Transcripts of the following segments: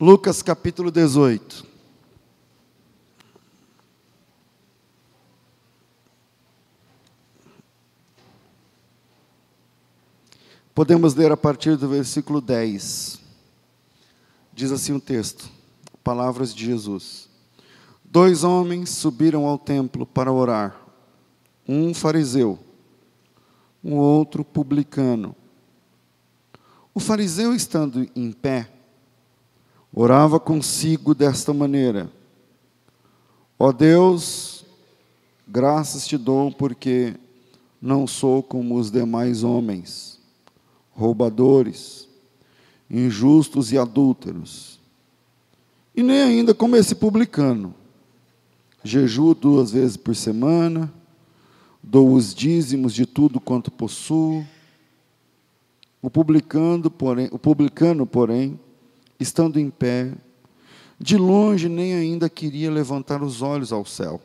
Lucas capítulo 18. Podemos ler a partir do versículo 10. Diz assim o texto, palavras de Jesus. Dois homens subiram ao templo para orar, um fariseu, um outro publicano. O fariseu, estando em pé, orava consigo desta maneira: Ó oh Deus, graças te dou porque não sou como os demais homens, roubadores, injustos e adúlteros, e nem ainda como esse publicano. Jejuo duas vezes por semana, dou os dízimos de tudo quanto possuo. O porém, o publicano, porém estando em pé, de longe nem ainda queria levantar os olhos ao céu,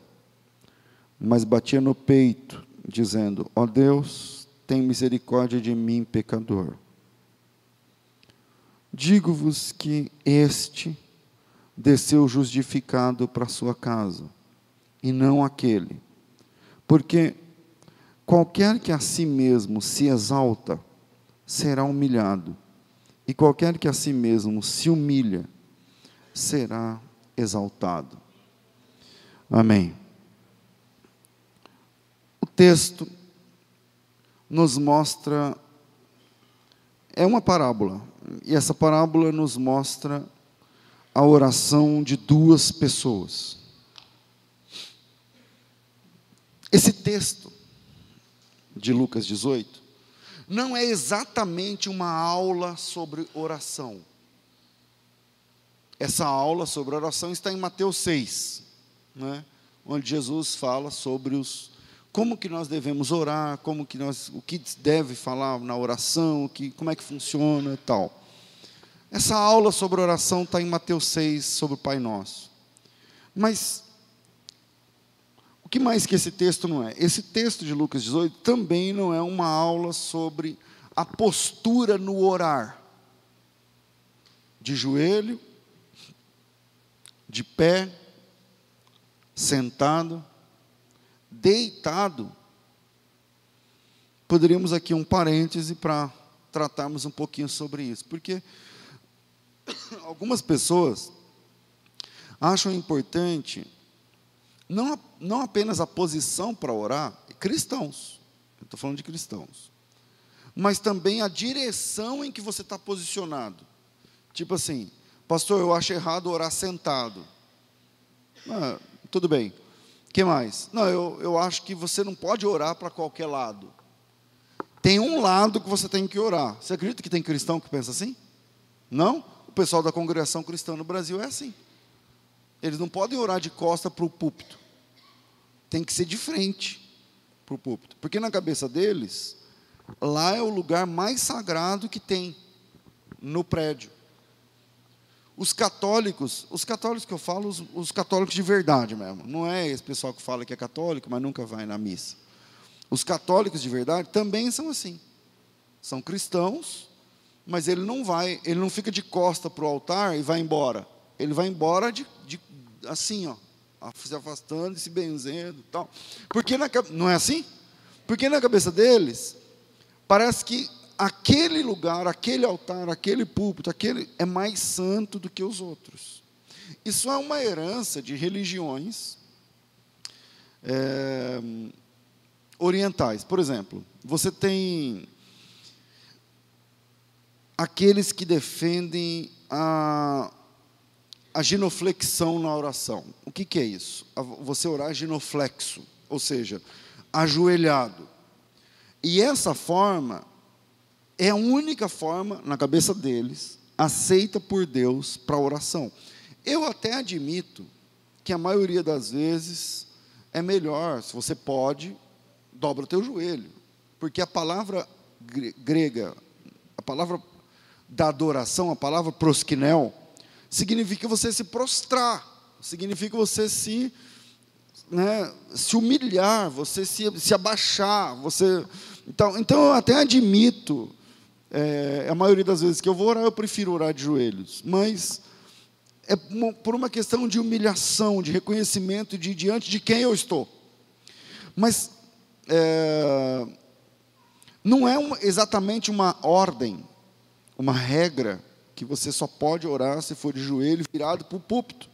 mas batia no peito, dizendo: Ó oh Deus, tem misericórdia de mim, pecador. Digo-vos que este desceu justificado para sua casa, e não aquele, porque qualquer que a si mesmo se exalta, será humilhado e qualquer que a si mesmo se humilha, será exaltado. Amém. O texto nos mostra, é uma parábola, e essa parábola nos mostra a oração de duas pessoas. Esse texto de Lucas 18 não é exatamente uma aula sobre oração. Essa aula sobre oração está em Mateus 6, né? onde Jesus fala sobre os como que nós devemos orar, como que nós, o que deve falar na oração, que, como é que funciona e tal. Essa aula sobre oração está em Mateus 6, sobre o Pai Nosso. Mas o que mais que esse texto não é? Esse texto de Lucas 18 também não é uma aula sobre a postura no orar. De joelho, de pé, sentado, deitado. Poderíamos aqui um parêntese para tratarmos um pouquinho sobre isso, porque algumas pessoas acham importante não, não apenas a posição para orar, cristãos, estou falando de cristãos, mas também a direção em que você está posicionado. Tipo assim, pastor, eu acho errado orar sentado. Ah, tudo bem. Que mais? Não, eu, eu acho que você não pode orar para qualquer lado. Tem um lado que você tem que orar. Você acredita que tem cristão que pensa assim? Não? O pessoal da congregação cristã no Brasil é assim. Eles não podem orar de costa para o púlpito. Tem que ser de frente para o púlpito. Porque na cabeça deles, lá é o lugar mais sagrado que tem no prédio. Os católicos, os católicos que eu falo, os, os, católicos de verdade mesmo, não é esse pessoal que fala que é católico, mas nunca vai na missa. Os católicos de verdade também são assim. São cristãos, mas ele não vai, ele não fica de costa para o altar e vai embora. Ele vai embora de, de assim, ó, se afastando, se benzendo, tal. Porque na, não é assim? Porque na cabeça deles parece que aquele lugar, aquele altar, aquele púlpito, aquele é mais santo do que os outros. Isso é uma herança de religiões é, orientais. Por exemplo, você tem aqueles que defendem a, a genoflexão na oração. O que, que é isso? Você orar genoflexo, ou seja, ajoelhado. E essa forma é a única forma, na cabeça deles, aceita por Deus para oração. Eu até admito que a maioria das vezes é melhor, se você pode, dobra o teu joelho. Porque a palavra grega, a palavra da adoração, a palavra proskinel, significa você se prostrar, significa você se, né, se humilhar, você se, se abaixar, você. Então, então eu até admito, é, a maioria das vezes que eu vou orar, eu prefiro orar de joelhos, mas é por uma questão de humilhação, de reconhecimento de diante de quem eu estou. Mas é, não é exatamente uma ordem, uma regra que você só pode orar se for de joelho virado para o púlpito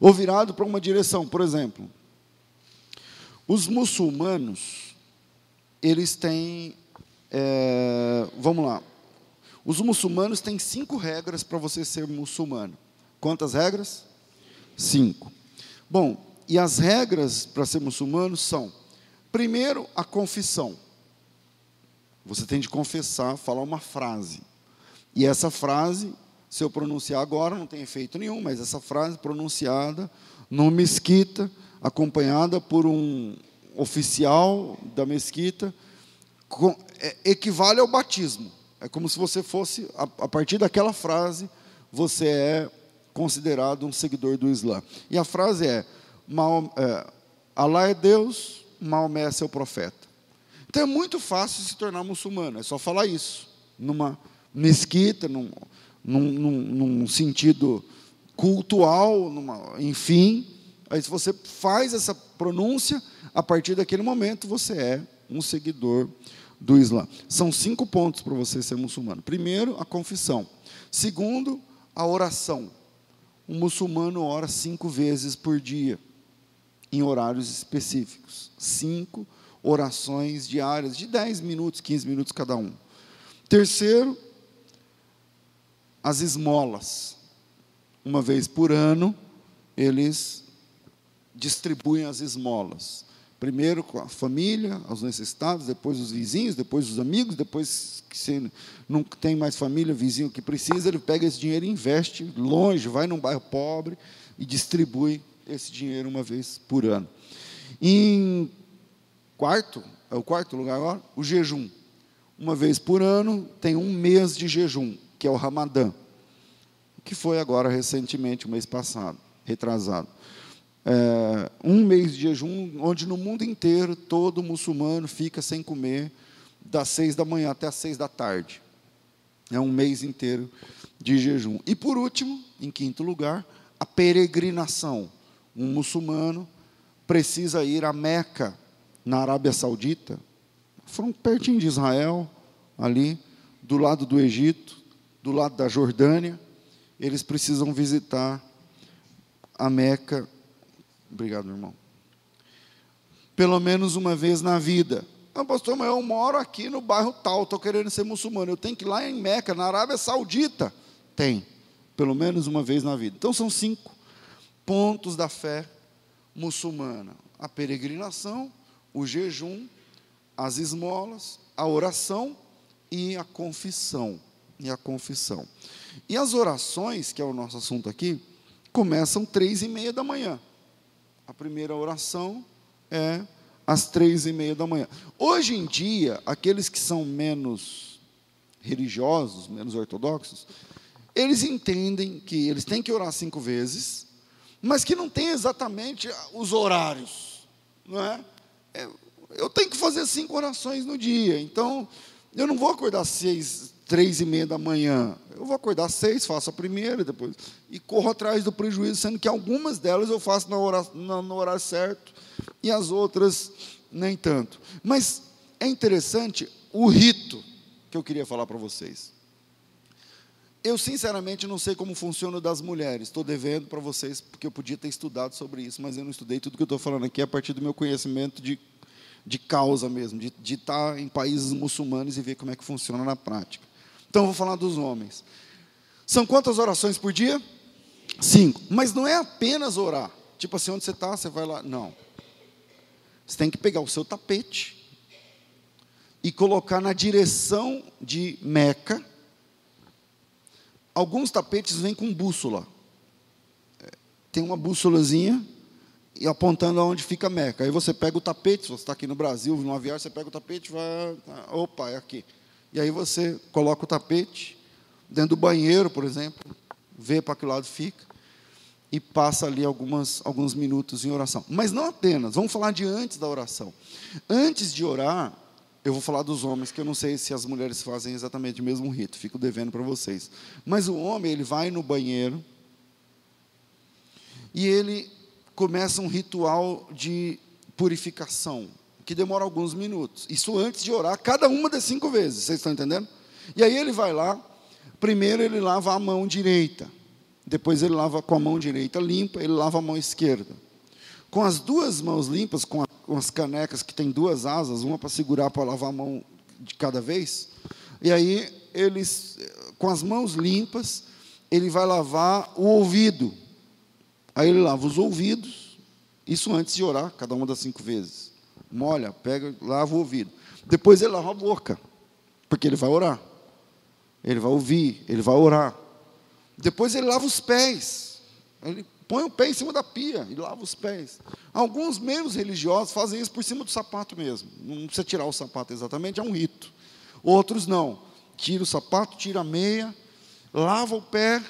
ou virado para uma direção. Por exemplo, os muçulmanos, eles têm, é, vamos lá, os muçulmanos têm cinco regras para você ser muçulmano. Quantas regras? Cinco. Bom, e as regras para ser muçulmano são: primeiro, a confissão. Você tem de confessar, falar uma frase. E essa frase, se eu pronunciar agora, não tem efeito nenhum, mas essa frase pronunciada numa mesquita, acompanhada por um oficial da mesquita, é, equivale ao batismo. É como se você fosse, a partir daquela frase, você é considerado um seguidor do Islã. E a frase é: é Alá é Deus, Maomé é seu profeta. Então é muito fácil se tornar muçulmano, é só falar isso, numa mesquita, num, num, num, sentido cultual, numa, enfim. Aí se você faz essa pronúncia, a partir daquele momento você é um seguidor do Islã. São cinco pontos para você ser muçulmano. Primeiro, a confissão. Segundo, a oração. Um muçulmano ora cinco vezes por dia, em horários específicos. Cinco orações diárias, de 10 minutos, 15 minutos cada um. Terceiro, as esmolas. Uma vez por ano, eles distribuem as esmolas. Primeiro com a família, os necessitados, depois os vizinhos, depois os amigos, depois que se não tem mais família, vizinho que precisa, ele pega esse dinheiro e investe longe, vai num bairro pobre e distribui esse dinheiro uma vez por ano. Em quarto, é o quarto lugar agora, o jejum. Uma vez por ano tem um mês de jejum que é o Ramadã, que foi agora recentemente, o mês passado, retrasado. É, um mês de jejum, onde no mundo inteiro todo muçulmano fica sem comer das seis da manhã até as seis da tarde. É um mês inteiro de jejum. E por último, em quinto lugar, a peregrinação. Um muçulmano precisa ir a Meca, na Arábia Saudita, pertinho de Israel, ali, do lado do Egito, do lado da Jordânia, eles precisam visitar a Meca. Obrigado, irmão. Pelo menos uma vez na vida. Ah, pastor, mas eu moro aqui no bairro tal, estou querendo ser muçulmano. Eu tenho que ir lá em Meca, na Arábia Saudita. Tem, pelo menos uma vez na vida. Então são cinco pontos da fé muçulmana: a peregrinação, o jejum, as esmolas, a oração e a confissão e a confissão. E as orações, que é o nosso assunto aqui, começam três e meia da manhã. A primeira oração é às três e meia da manhã. Hoje em dia, aqueles que são menos religiosos, menos ortodoxos, eles entendem que eles têm que orar cinco vezes, mas que não tem exatamente os horários, não é? eu tenho que fazer cinco orações no dia, então eu não vou acordar seis, três e meia da manhã. Eu vou acordar seis, faço a primeira, depois e corro atrás do prejuízo, sendo que algumas delas eu faço no horário, no horário certo e as outras nem tanto. Mas é interessante o rito que eu queria falar para vocês. Eu, sinceramente, não sei como funciona o das mulheres. Estou devendo para vocês, porque eu podia ter estudado sobre isso, mas eu não estudei. Tudo que eu estou falando aqui é a partir do meu conhecimento de de causa mesmo, de, de estar em países muçulmanos e ver como é que funciona na prática. Então, eu vou falar dos homens. São quantas orações por dia? Cinco. Mas não é apenas orar. Tipo assim, onde você está, você vai lá. Não. Você tem que pegar o seu tapete e colocar na direção de Meca. Alguns tapetes vêm com bússola. É, tem uma bússolazinha e apontando aonde fica Meca. Aí você pega o tapete, se você está aqui no Brasil, no avião, você pega o tapete vai. Opa, é aqui. E aí você coloca o tapete dentro do banheiro, por exemplo, vê para que lado fica e passa ali algumas, alguns minutos em oração. Mas não apenas, vamos falar de antes da oração. Antes de orar, eu vou falar dos homens, que eu não sei se as mulheres fazem exatamente o mesmo rito, fico devendo para vocês. Mas o homem, ele vai no banheiro, e ele começa um ritual de purificação, que demora alguns minutos. Isso antes de orar, cada uma das cinco vezes, vocês estão entendendo? E aí ele vai lá, primeiro ele lava a mão direita, depois ele lava com a mão direita limpa, ele lava a mão esquerda. Com as duas mãos limpas, com, a, com as canecas que tem duas asas, uma para segurar para lavar a mão de cada vez, e aí eles, com as mãos limpas, ele vai lavar o ouvido. Aí ele lava os ouvidos, isso antes de orar, cada uma das cinco vezes. Molha, pega, lava o ouvido. Depois ele lava a boca, porque ele vai orar. Ele vai ouvir, ele vai orar. Depois ele lava os pés. Ele põe o pé em cima da pia e lava os pés. Alguns menos religiosos fazem isso por cima do sapato mesmo. Não precisa tirar o sapato exatamente, é um rito. Outros não. Tira o sapato, tira a meia, lava o pé,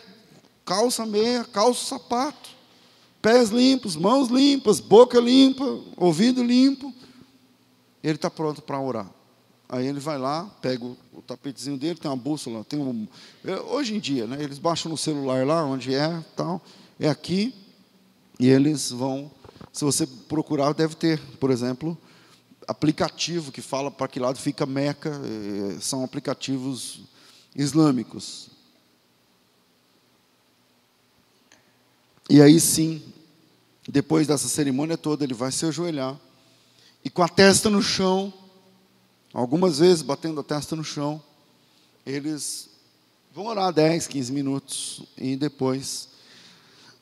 calça a meia, calça o sapato. Pés limpos, mãos limpas, boca limpa, ouvido limpo. Ele está pronto para orar. Aí ele vai lá, pega o, o, tapetezinho dele, tem uma bússola, tem um. É, hoje em dia, né, eles baixam no celular lá, onde é, tal, é aqui, e eles vão. Se você procurar, deve ter, por exemplo, aplicativo que fala para que lado fica Meca, é, são aplicativos islâmicos. E aí sim, depois dessa cerimônia toda, ele vai se ajoelhar e com a testa no chão, algumas vezes batendo a testa no chão, eles vão orar 10, 15 minutos e depois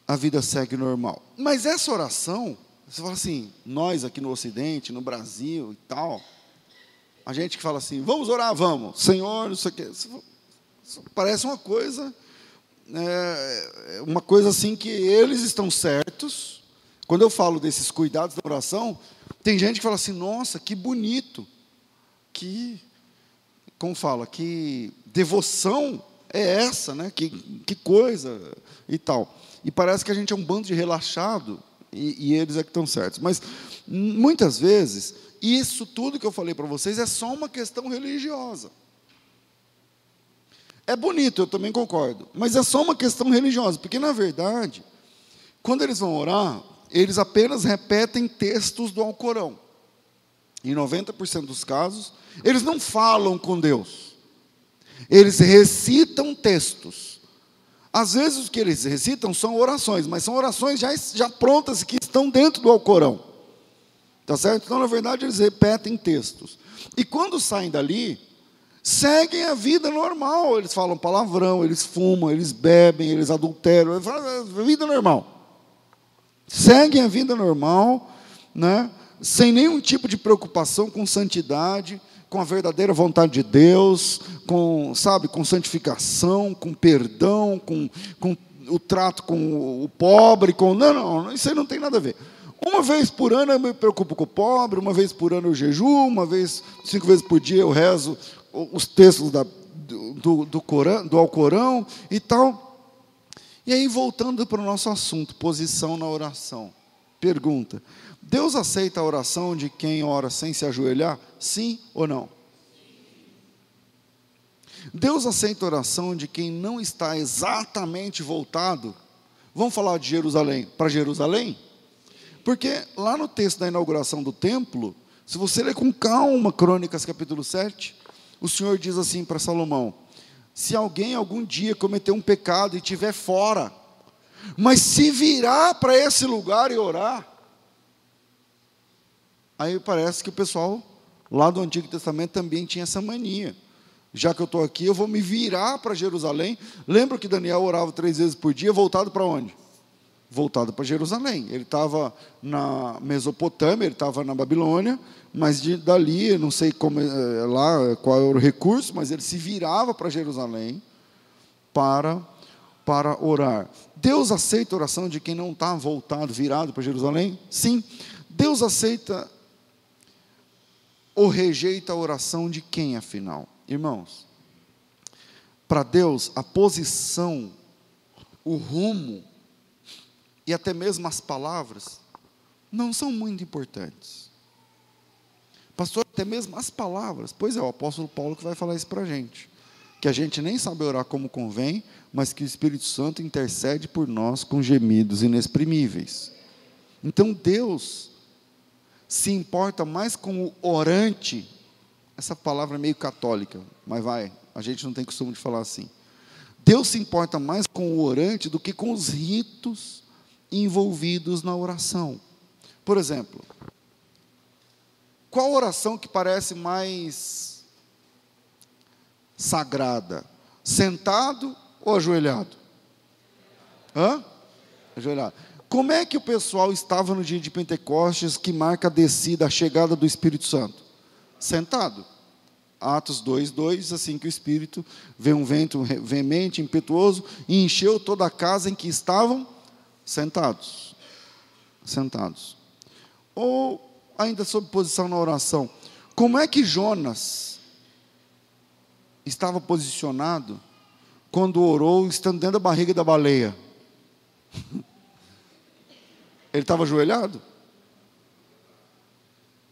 a vida segue normal. Mas essa oração, você fala assim, nós aqui no Ocidente, no Brasil e tal, a gente que fala assim, vamos orar, vamos, Senhor, não sei o quê. Parece uma coisa, é, uma coisa assim que eles estão certos. Quando eu falo desses cuidados da oração, tem gente que fala assim, nossa, que bonito, que, como fala, que devoção é essa, né? Que, que coisa e tal. E parece que a gente é um bando de relaxado e, e eles é que estão certos. Mas muitas vezes isso tudo que eu falei para vocês é só uma questão religiosa. É bonito, eu também concordo, mas é só uma questão religiosa, porque na verdade, quando eles vão orar, eles apenas repetem textos do Alcorão. Em 90% dos casos, eles não falam com Deus. Eles recitam textos. Às vezes o que eles recitam são orações, mas são orações já, já prontas que estão dentro do Alcorão. Tá certo? Então, na verdade, eles repetem textos. E quando saem dali, seguem a vida normal. Eles falam palavrão, eles fumam, eles bebem, eles adulteram, vida normal. Seguem a vida normal, né? sem nenhum tipo de preocupação com santidade, com a verdadeira vontade de Deus, com, sabe, com santificação, com perdão, com, com o trato com o pobre, com. Não, não, isso aí não tem nada a ver. Uma vez por ano eu me preocupo com o pobre, uma vez por ano eu jejuo, uma vez, cinco vezes por dia eu rezo os textos da, do, do, Corão, do Alcorão e tal. E aí, voltando para o nosso assunto, posição na oração. Pergunta: Deus aceita a oração de quem ora sem se ajoelhar? Sim ou não? Deus aceita a oração de quem não está exatamente voltado. Vamos falar de Jerusalém, para Jerusalém? Porque lá no texto da inauguração do templo, se você ler com calma Crônicas capítulo 7, o Senhor diz assim para Salomão: Se alguém algum dia cometer um pecado e estiver fora, mas se virar para esse lugar e orar, aí parece que o pessoal lá do Antigo Testamento também tinha essa mania. Já que eu estou aqui, eu vou me virar para Jerusalém. Lembra que Daniel orava três vezes por dia, voltado para onde? Voltado para Jerusalém. Ele estava na Mesopotâmia, ele estava na Babilônia, mas de, dali, não sei como é, lá qual era o recurso, mas ele se virava para Jerusalém para para orar. Deus aceita a oração de quem não está voltado, virado para Jerusalém? Sim. Deus aceita ou rejeita a oração de quem, afinal? Irmãos, para Deus, a posição, o rumo e até mesmo as palavras não são muito importantes. Pastor, até mesmo as palavras, pois é, o apóstolo Paulo que vai falar isso para a gente que a gente nem sabe orar como convém, mas que o Espírito Santo intercede por nós com gemidos inexprimíveis. Então Deus se importa mais com o orante, essa palavra é meio católica, mas vai, a gente não tem costume de falar assim. Deus se importa mais com o orante do que com os ritos envolvidos na oração. Por exemplo, qual oração que parece mais sagrada? Sentado ou ajoelhado? Hã? Ajoelhado. Como é que o pessoal estava no dia de Pentecostes que marca a descida, a chegada do Espírito Santo? Sentado. Atos 2, 2, assim que o Espírito veio um vento veemente, impetuoso, e encheu toda a casa em que estavam sentados. Sentados. Ou, ainda sob posição na oração, como é que Jonas estava posicionado quando orou, estando dentro da barriga da baleia? Ele estava ajoelhado?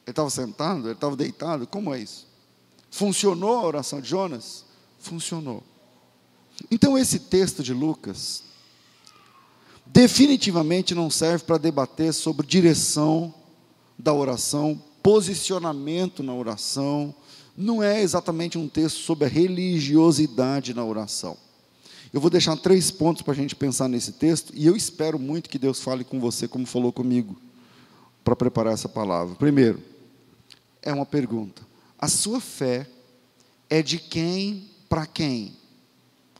Ele estava sentado? Ele estava deitado? Como é isso? Funcionou a oração de Jonas? Funcionou. Então, esse texto de Lucas definitivamente não serve para debater sobre direção da oração, posicionamento na oração, não é exatamente um texto sobre a religiosidade na oração. Eu vou deixar três pontos para a gente pensar nesse texto, e eu espero muito que Deus fale com você, como falou comigo, para preparar essa palavra. Primeiro, é uma pergunta: a sua fé é de quem para quem?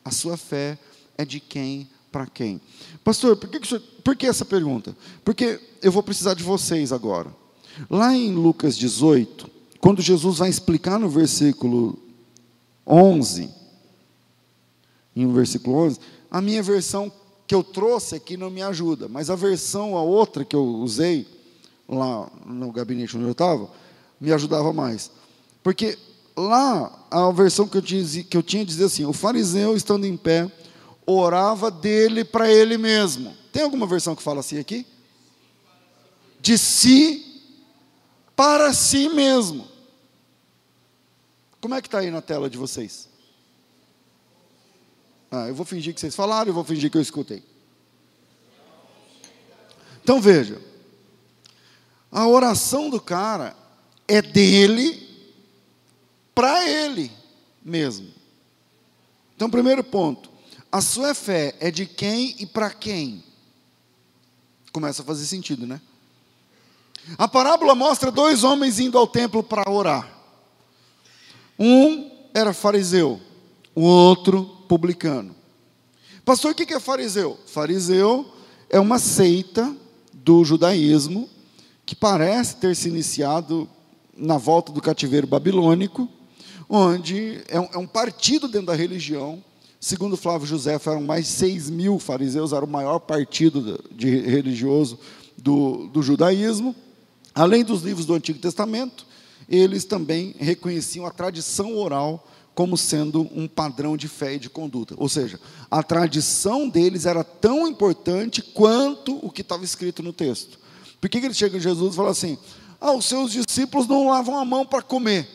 A sua fé é de quem para quem? Pastor, por que, que por que essa pergunta? Porque eu vou precisar de vocês agora. Lá em Lucas 18, quando Jesus vai explicar no versículo 11, em versículo 11, a minha versão que eu trouxe aqui não me ajuda, mas a versão, a outra que eu usei lá no gabinete onde eu estava, me ajudava mais. Porque lá, a versão que eu tinha, que eu tinha dizia assim: o fariseu estando em pé, orava dele para ele mesmo. Tem alguma versão que fala assim aqui? De si para si mesmo. Como é que está aí na tela de vocês? Ah, eu vou fingir que vocês falaram, eu vou fingir que eu escutei. Então veja, a oração do cara é dele para ele mesmo. Então, primeiro ponto, a sua fé é de quem e para quem? Começa a fazer sentido, né? A parábola mostra dois homens indo ao templo para orar. Um era fariseu, o outro publicano. Pastor, o que é fariseu? Fariseu é uma seita do judaísmo que parece ter se iniciado na volta do cativeiro babilônico, onde é um, é partido dentro da religião Segundo Flávio José, eram mais de 6 mil fariseus, era o maior partido de religioso do, do judaísmo. Além dos livros do Antigo Testamento, eles também reconheciam a tradição oral como sendo um padrão de fé e de conduta. Ou seja, a tradição deles era tão importante quanto o que estava escrito no texto. Por que, que chega em Jesus e fala assim: Ah, os seus discípulos não lavam a mão para comer.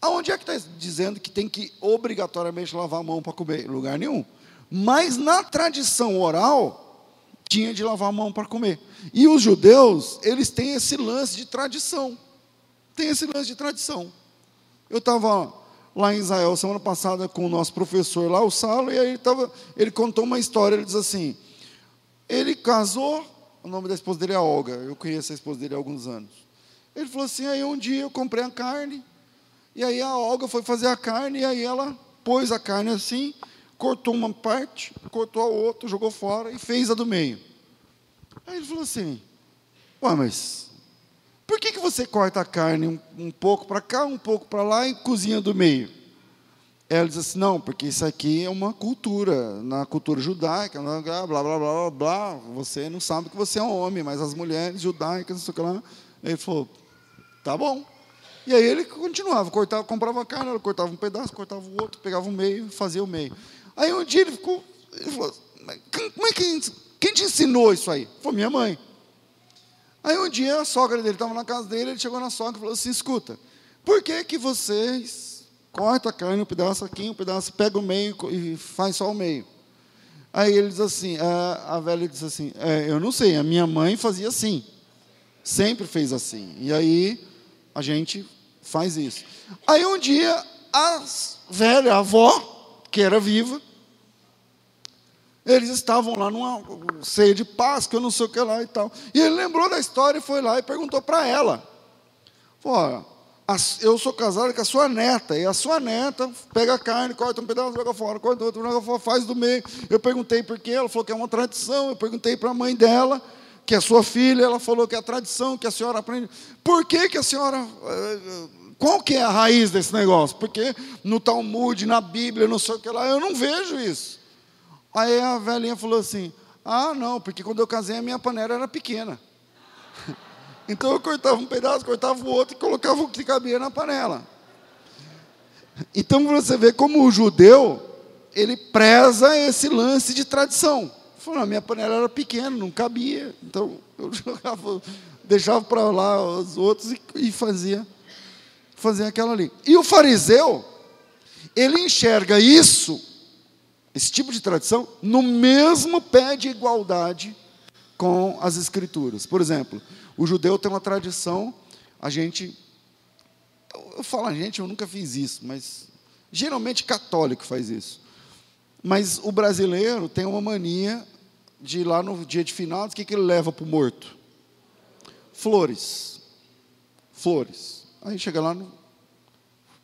Aonde é que está dizendo que tem que obrigatoriamente lavar a mão para comer? Em lugar nenhum. Mas na tradição oral, tinha de lavar a mão para comer. E os judeus, eles têm esse lance de tradição. Tem esse lance de tradição. Eu estava lá em Israel semana passada com o nosso professor lá, o Salo, e aí ele, tava, ele contou uma história, ele diz assim, ele casou, o nome da esposa dele é Olga, eu conheço a esposa dele há alguns anos. Ele falou assim, aí um dia eu comprei a carne, e aí a Olga foi fazer a carne, e aí ela pôs a carne assim, cortou uma parte, cortou a outra, jogou fora e fez a do meio. Aí ele falou assim: Ué, mas por que, que você corta a carne um, um pouco para cá, um pouco para lá e cozinha do meio? Ela diz assim: Não, porque isso aqui é uma cultura, na cultura judaica, blá, blá, blá, blá, blá, blá. Você não sabe que você é um homem, mas as mulheres judaicas, não sei o que lá. Ele falou: Tá bom. E aí ele continuava, cortava, comprava carne, ela cortava um pedaço, cortava o outro, pegava o meio, fazia o meio. Aí um dia ele ficou, ele falou, como é que, quem te ensinou isso aí? Foi minha mãe. Aí um dia a sogra dele estava na casa dele, ele chegou na sogra e falou assim, escuta, por que que vocês corta a carne, um pedaço aqui, um pedaço, pega o meio e faz só o meio. Aí ele diz assim, a, a velha diz assim, é, eu não sei, a minha mãe fazia assim, sempre fez assim. E aí a gente faz isso. Aí um dia a velha, a avó, que era viva, eles estavam lá numa ceia de Páscoa, não sei o que lá e tal. E ele lembrou da história e foi lá e perguntou para ela. Falou, eu sou casado com a sua neta, e a sua neta pega a carne, corta um pedaço, joga fora, corta outro, joga fora, faz do meio. Eu perguntei por quê, ela falou que é uma tradição. Eu perguntei para a mãe dela, que é sua filha, ela falou que é a tradição, que a senhora aprende. Por que, que a senhora. Eh, qual que é a raiz desse negócio? Porque no Talmud, na Bíblia, não sei o que lá, eu não vejo isso. Aí a velhinha falou assim: Ah, não, porque quando eu casei a minha panela era pequena. Então eu cortava um pedaço, cortava o outro e colocava o que cabia na panela. Então você vê como o judeu, ele preza esse lance de tradição. Falou, a minha panela era pequena, não cabia. Então eu jogava, deixava para lá os outros e, e fazia, fazia aquela ali. E o fariseu, ele enxerga isso, esse tipo de tradição, no mesmo pé de igualdade com as escrituras. Por exemplo, o judeu tem uma tradição, a gente. Eu, eu falo a gente, eu nunca fiz isso, mas geralmente católico faz isso. Mas o brasileiro tem uma mania de ir lá no dia de finados, o que, que ele leva para o morto? Flores. Flores. Aí chega lá, no,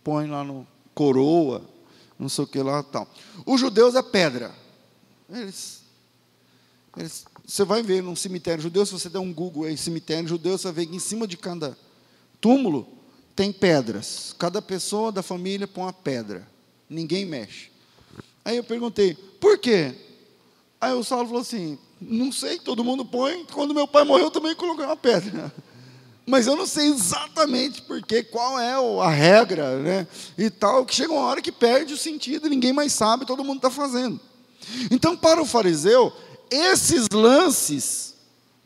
põe lá no coroa, não sei o que lá tal. Os judeus é pedra. Eles, eles você vai ver num cemitério judeu, se você der um Google aí, cemitério judeu, você vai ver que em cima de cada túmulo tem pedras. Cada pessoa da família põe uma pedra. Ninguém mexe. Aí eu perguntei, por quê? Aí o Saulo falou assim, não sei, todo mundo põe. Quando meu pai morreu, eu também coloquei uma pedra. Mas eu não sei exatamente porque, qual é a regra, né? E tal, que chega uma hora que perde o sentido, ninguém mais sabe, todo mundo está fazendo. Então, para o fariseu, esses lances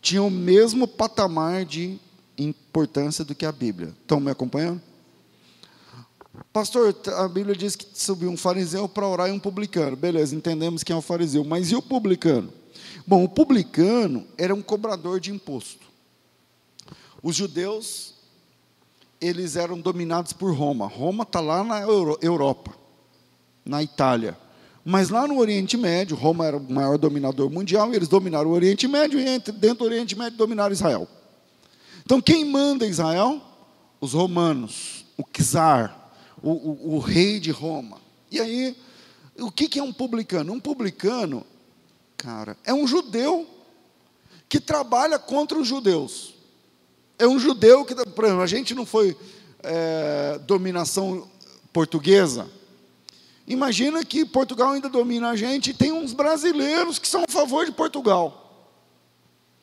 tinham o mesmo patamar de importância do que a Bíblia. Estão me acompanhando? Pastor, a Bíblia diz que subiu um fariseu para orar e um publicano. Beleza, entendemos quem é o fariseu. Mas e o publicano? Bom, o publicano era um cobrador de imposto. Os judeus, eles eram dominados por Roma. Roma está lá na Europa, na Itália. Mas lá no Oriente Médio, Roma era o maior dominador mundial, e eles dominaram o Oriente Médio, e dentro do Oriente Médio dominaram Israel. Então, quem manda Israel? Os romanos, o czar, o, o, o rei de Roma. E aí, o que, que é um publicano? Um publicano, cara, é um judeu que trabalha contra os judeus. É um judeu que, por exemplo, a gente não foi é, dominação portuguesa, Imagina que Portugal ainda domina a gente e tem uns brasileiros que são a favor de Portugal.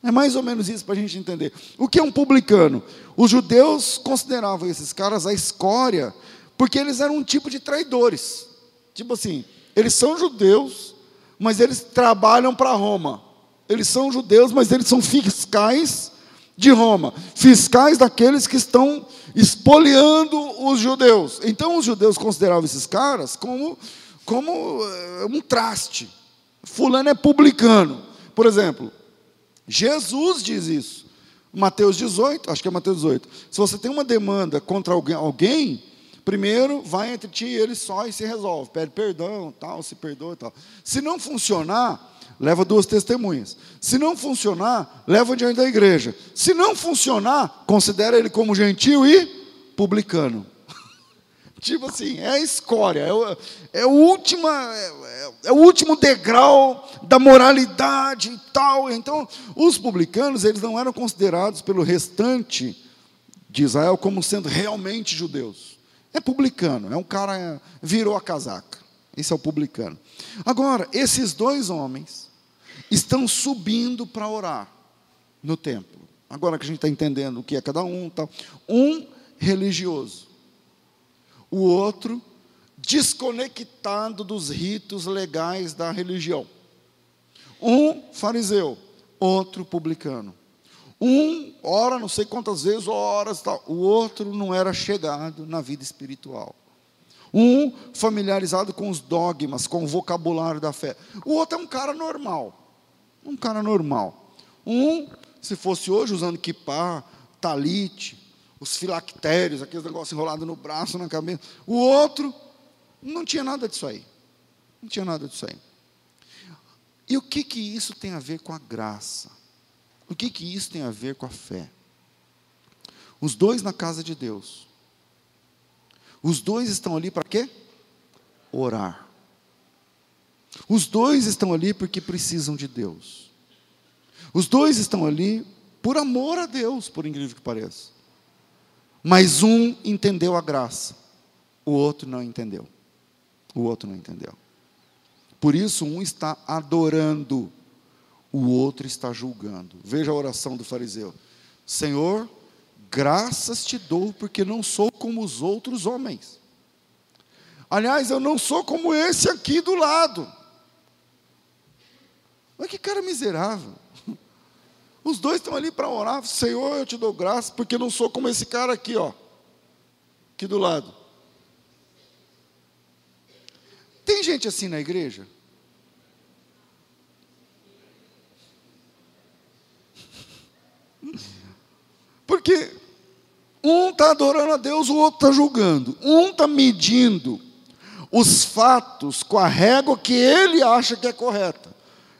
É mais ou menos isso para a gente entender. O que é um publicano? Os judeus consideravam esses caras a escória, porque eles eram um tipo de traidores. Tipo assim, eles são judeus, mas eles trabalham para Roma. Eles são judeus, mas eles são fiscais de Roma, fiscais daqueles que estão espoliando os judeus. Então os judeus consideravam esses caras como, como uh, um traste. Fulano é publicano. Por exemplo, Jesus diz isso. Mateus 18, acho que é Mateus 18. Se você tem uma demanda contra alguém, alguém primeiro vai entre ti e ele só e se resolve. Pede perdão, tal, se perdoa e tal. Se não funcionar, leva duas testemunhas. Se não funcionar, leva diante da igreja. Se não funcionar, considera ele como gentil e publicano. tipo assim, é a escória, é o, é, última, é, é, o último degrau da moralidade e tal. Então, os publicanos, eles não eram considerados pelo restante de Israel como sendo realmente judeus. É publicano, é um cara, virou a casaca. Esse é o publicano. Agora, esses dois homens, estão subindo para orar no templo. Agora que a gente está entendendo o que é cada um, tal. um religioso, o outro desconectado dos ritos legais da religião. Um fariseu, outro publicano. Um ora não sei quantas vezes, horas tal. O outro não era chegado na vida espiritual. Um familiarizado com os dogmas, com o vocabulário da fé. O outro é um cara normal. Um cara normal. Um, se fosse hoje, usando kippah, talite, os filactérios, aqueles negócios enrolados no braço, na cabeça. O outro, não tinha nada disso aí. Não tinha nada disso aí. E o que que isso tem a ver com a graça? O que que isso tem a ver com a fé? Os dois na casa de Deus. Os dois estão ali para quê? Orar. Os dois estão ali porque precisam de Deus. Os dois estão ali por amor a Deus, por incrível que pareça. Mas um entendeu a graça, o outro não entendeu. O outro não entendeu. Por isso, um está adorando, o outro está julgando. Veja a oração do fariseu: Senhor, graças te dou, porque não sou como os outros homens. Aliás, eu não sou como esse aqui do lado. Mas que cara miserável. Os dois estão ali para orar. Senhor, eu te dou graça, porque não sou como esse cara aqui, ó. Aqui do lado. Tem gente assim na igreja? Porque um está adorando a Deus, o outro está julgando. Um está medindo os fatos com a régua que ele acha que é correta.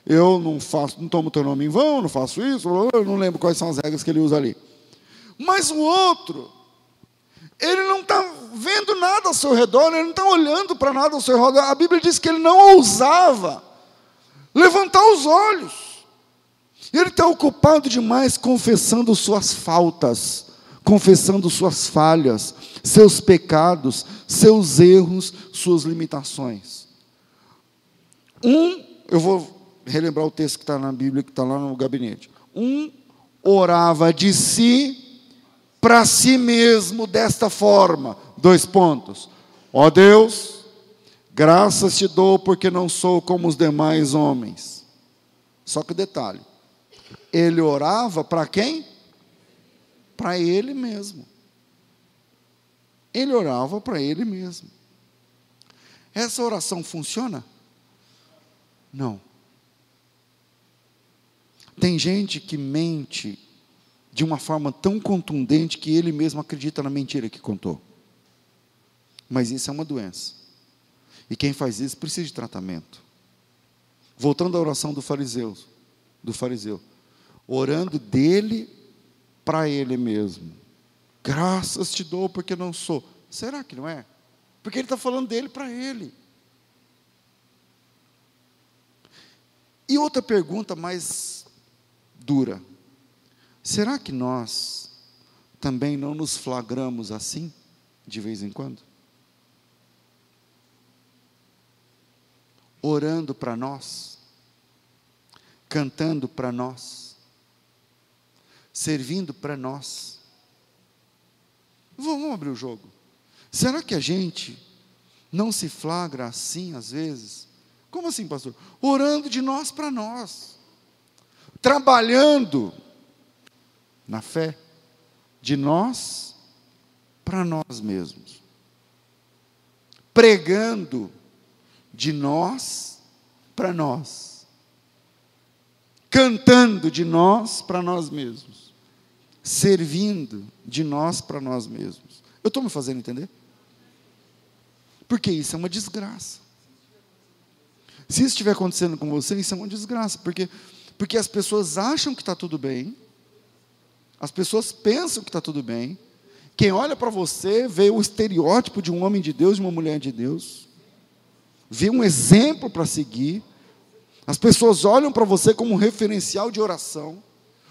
Eu não faço, não tomo teu nome em vão, não faço isso, eu não lembro quais são as regras que ele usa ali. Mas o outro, ele não está vendo nada ao seu redor, ele não está olhando para nada ao seu redor. A Bíblia diz que ele não ousava levantar os olhos. Ele está ocupado demais confessando suas faltas, confessando suas falhas, seus pecados, seus erros, suas limitações. Um, eu vou relembrar o texto que está na Bíblia, que está lá no gabinete. Um orava de si para si mesmo desta forma. Dois pontos. Ó Deus, graças te dou porque não sou como os demais homens. Só que detalhe ele orava para quem? Para ele mesmo. Ele orava para ele mesmo. Essa oração funciona? Não. Tem gente que mente de uma forma tão contundente que ele mesmo acredita na mentira que contou. Mas isso é uma doença. E quem faz isso precisa de tratamento. Voltando à oração do fariseu, do fariseu orando dele para ele mesmo. Graças te dou porque não sou. Será que não é? Porque ele está falando dele para ele. E outra pergunta mais dura: será que nós também não nos flagramos assim, de vez em quando? Orando para nós, cantando para nós, servindo para nós. Vamos abrir o jogo. Será que a gente não se flagra assim às vezes? Como assim, pastor? Orando de nós para nós, trabalhando na fé, de nós para nós mesmos, pregando de nós para nós, cantando de nós para nós mesmos servindo de nós para nós mesmos. Eu estou me fazendo entender? Porque isso é uma desgraça. Se isso estiver acontecendo com você, isso é uma desgraça, porque, porque as pessoas acham que está tudo bem, as pessoas pensam que está tudo bem, quem olha para você vê o estereótipo de um homem de Deus, de uma mulher de Deus, vê um exemplo para seguir, as pessoas olham para você como um referencial de oração,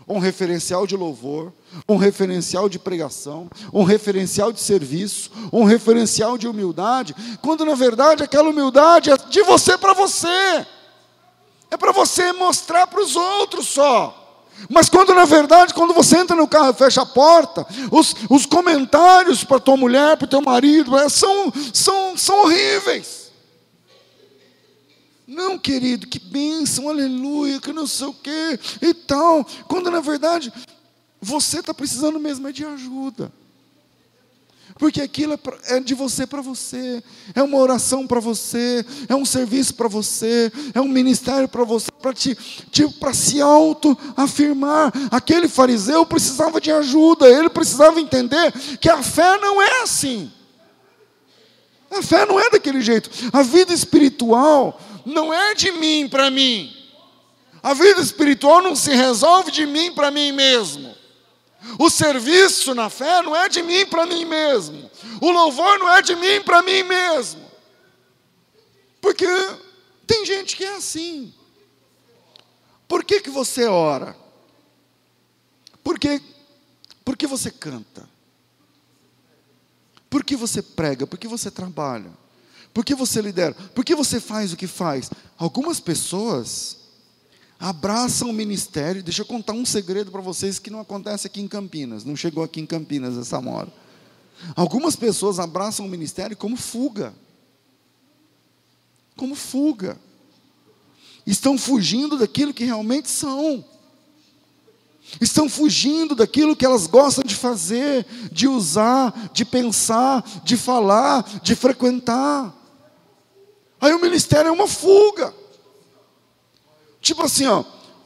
um referencial de louvor, um referencial de pregação, um referencial de serviço, um referencial de humildade, quando na verdade aquela humildade é de você para você, é para você mostrar para os outros só. Mas quando na verdade, quando você entra no carro e fecha a porta, os, os comentários para tua mulher, para teu marido, é, são, são, são horríveis. Não, querido, que bênção, aleluia, que não sei o quê e tal. Quando na verdade você está precisando mesmo é de ajuda. Porque aquilo é, é de você para você, é uma oração para você, é um serviço para você, é um ministério para você, para te, te, se auto-afirmar. Aquele fariseu precisava de ajuda, ele precisava entender que a fé não é assim. A fé não é daquele jeito. A vida espiritual não é de mim para mim. A vida espiritual não se resolve de mim para mim mesmo. O serviço na fé não é de mim para mim mesmo. O louvor não é de mim para mim mesmo. Porque tem gente que é assim. Por que, que você ora? Por que, por que você canta? Por que você prega? Por que você trabalha? Por que você lidera? Por que você faz o que faz? Algumas pessoas abraçam o ministério. Deixa eu contar um segredo para vocês que não acontece aqui em Campinas, não chegou aqui em Campinas essa hora. Algumas pessoas abraçam o ministério como fuga. Como fuga. Estão fugindo daquilo que realmente são. Estão fugindo daquilo que elas gostam de fazer, de usar, de pensar, de falar, de frequentar. Aí o ministério é uma fuga. Tipo assim, ó,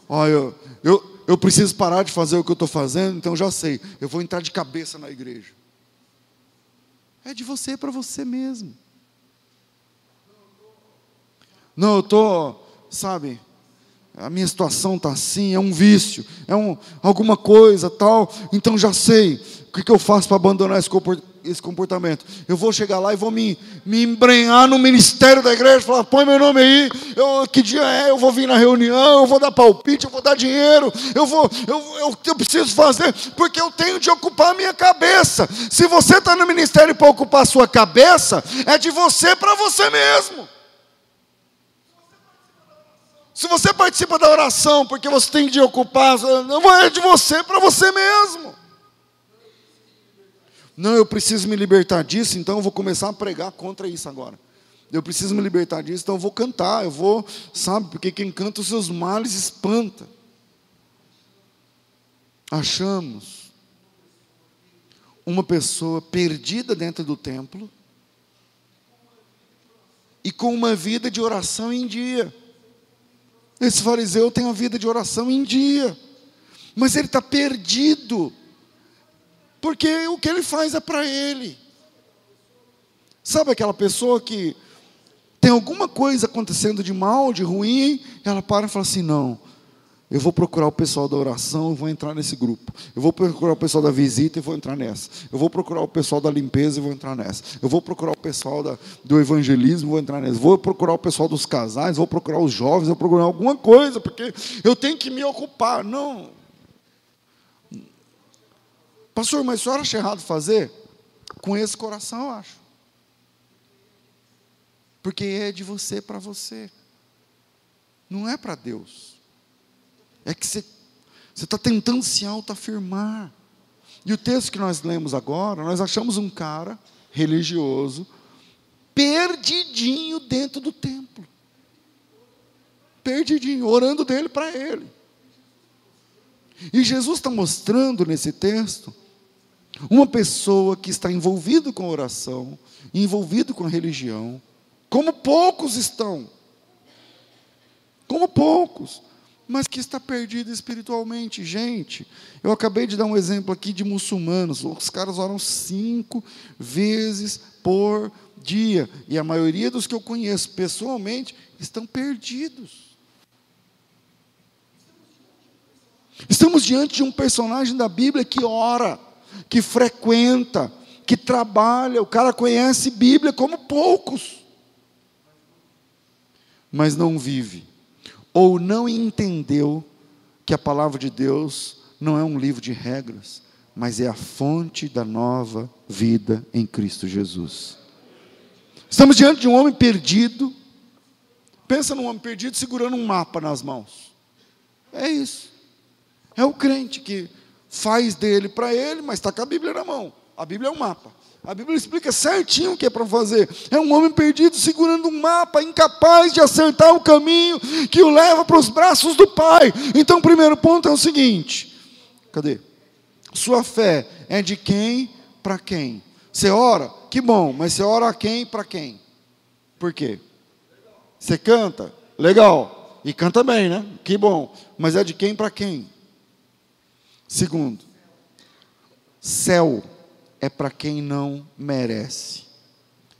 ó eu, eu, eu preciso parar de fazer o que eu estou fazendo, então já sei, eu vou entrar de cabeça na igreja. É de você para você mesmo. Não, eu estou, sabe, a minha situação está assim, é um vício, é um, alguma coisa tal, então já sei o que, que eu faço para abandonar esse comportamento esse comportamento. Eu vou chegar lá e vou me, me embrenhar no ministério da igreja, falar, põe meu nome aí, eu, que dia é, eu vou vir na reunião, eu vou dar palpite, eu vou dar dinheiro, eu vou, eu, eu, eu preciso fazer, porque eu tenho de ocupar a minha cabeça. Se você está no ministério para ocupar a sua cabeça, é de você para você mesmo. Se você participa da oração porque você tem de ocupar, é de você para você mesmo. Não, eu preciso me libertar disso, então eu vou começar a pregar contra isso agora. Eu preciso me libertar disso, então eu vou cantar, eu vou, sabe, porque quem canta os seus males espanta. Achamos uma pessoa perdida dentro do templo e com uma vida de oração em dia. Esse fariseu tem uma vida de oração em dia, mas ele está perdido porque o que ele faz é para ele. Sabe aquela pessoa que tem alguma coisa acontecendo de mal, de ruim, ela para e fala assim: não, eu vou procurar o pessoal da oração e vou entrar nesse grupo. Eu vou procurar o pessoal da visita e vou entrar nessa. Eu vou procurar o pessoal da limpeza e vou entrar nessa. Eu vou procurar o pessoal da, do evangelismo e vou entrar nessa. Vou procurar o pessoal dos casais, vou procurar os jovens, vou procurar alguma coisa, porque eu tenho que me ocupar. Não, Pastor, mas o senhor acha errado fazer? Com esse coração, eu acho. Porque é de você para você. Não é para Deus. É que você está tentando se autoafirmar. E o texto que nós lemos agora, nós achamos um cara religioso, perdidinho dentro do templo. Perdidinho, orando dele para ele. E Jesus está mostrando nesse texto uma pessoa que está envolvido com oração, envolvido com religião, como poucos estão, como poucos, mas que está perdido espiritualmente. Gente, eu acabei de dar um exemplo aqui de muçulmanos, os caras oram cinco vezes por dia, e a maioria dos que eu conheço pessoalmente estão perdidos. Estamos diante de um personagem da Bíblia que ora que frequenta, que trabalha, o cara conhece Bíblia como poucos, mas não vive, ou não entendeu que a palavra de Deus não é um livro de regras, mas é a fonte da nova vida em Cristo Jesus. Estamos diante de um homem perdido. Pensa num homem perdido segurando um mapa nas mãos. É isso. É o crente que faz dele para ele, mas está com a Bíblia na mão. A Bíblia é um mapa. A Bíblia explica certinho o que é para fazer. É um homem perdido segurando um mapa, incapaz de acertar o caminho que o leva para os braços do Pai. Então, o primeiro ponto é o seguinte: cadê? Sua fé é de quem para quem? Você ora? Que bom, mas você ora a quem para quem? Por quê? Você canta? Legal. E canta bem, né? Que bom. Mas é de quem para quem? Segundo, céu é para quem não merece.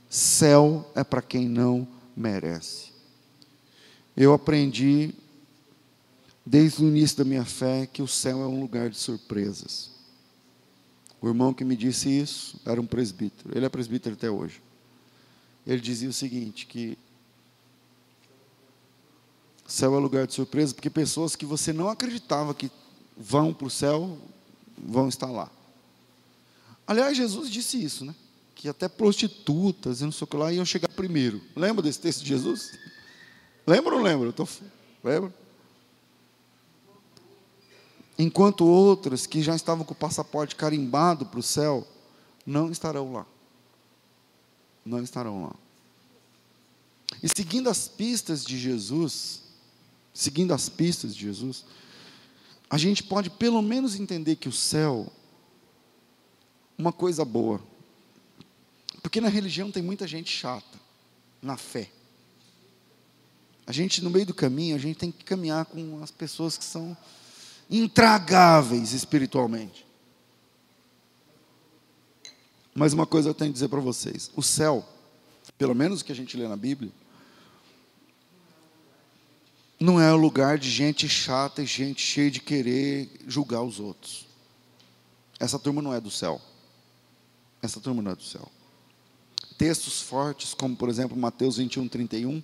Céu é para quem não merece. Eu aprendi desde o início da minha fé que o céu é um lugar de surpresas. O irmão que me disse isso era um presbítero. Ele é presbítero até hoje. Ele dizia o seguinte, que céu é lugar de surpresa, porque pessoas que você não acreditava que vão para o céu, vão estar lá. Aliás, Jesus disse isso, né? Que até prostitutas e não sei o que lá iam chegar primeiro. Lembra desse texto de Jesus? Lembra ou não lembra? Tô... Lembra? Enquanto outras que já estavam com o passaporte carimbado para o céu, não estarão lá. Não estarão lá. E seguindo as pistas de Jesus, seguindo as pistas de Jesus, a gente pode pelo menos entender que o céu, uma coisa boa, porque na religião tem muita gente chata, na fé. A gente, no meio do caminho, a gente tem que caminhar com as pessoas que são intragáveis espiritualmente. Mas uma coisa eu tenho que dizer para vocês: o céu, pelo menos o que a gente lê na Bíblia, não é o lugar de gente chata e gente cheia de querer julgar os outros. Essa turma não é do céu. Essa turma não é do céu. Textos fortes, como por exemplo Mateus 21, 31,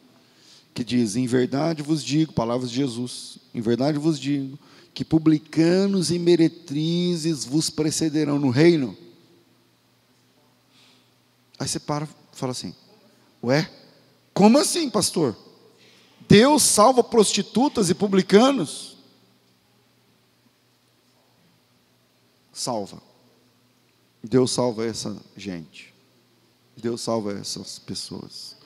que diz: Em verdade vos digo, palavras de Jesus, em verdade vos digo, que publicanos e meretrizes vos precederão no reino. Aí você para e fala assim: Ué, como assim, pastor? Deus salva prostitutas e publicanos? Salva. Deus salva essa gente. Deus salva essas pessoas.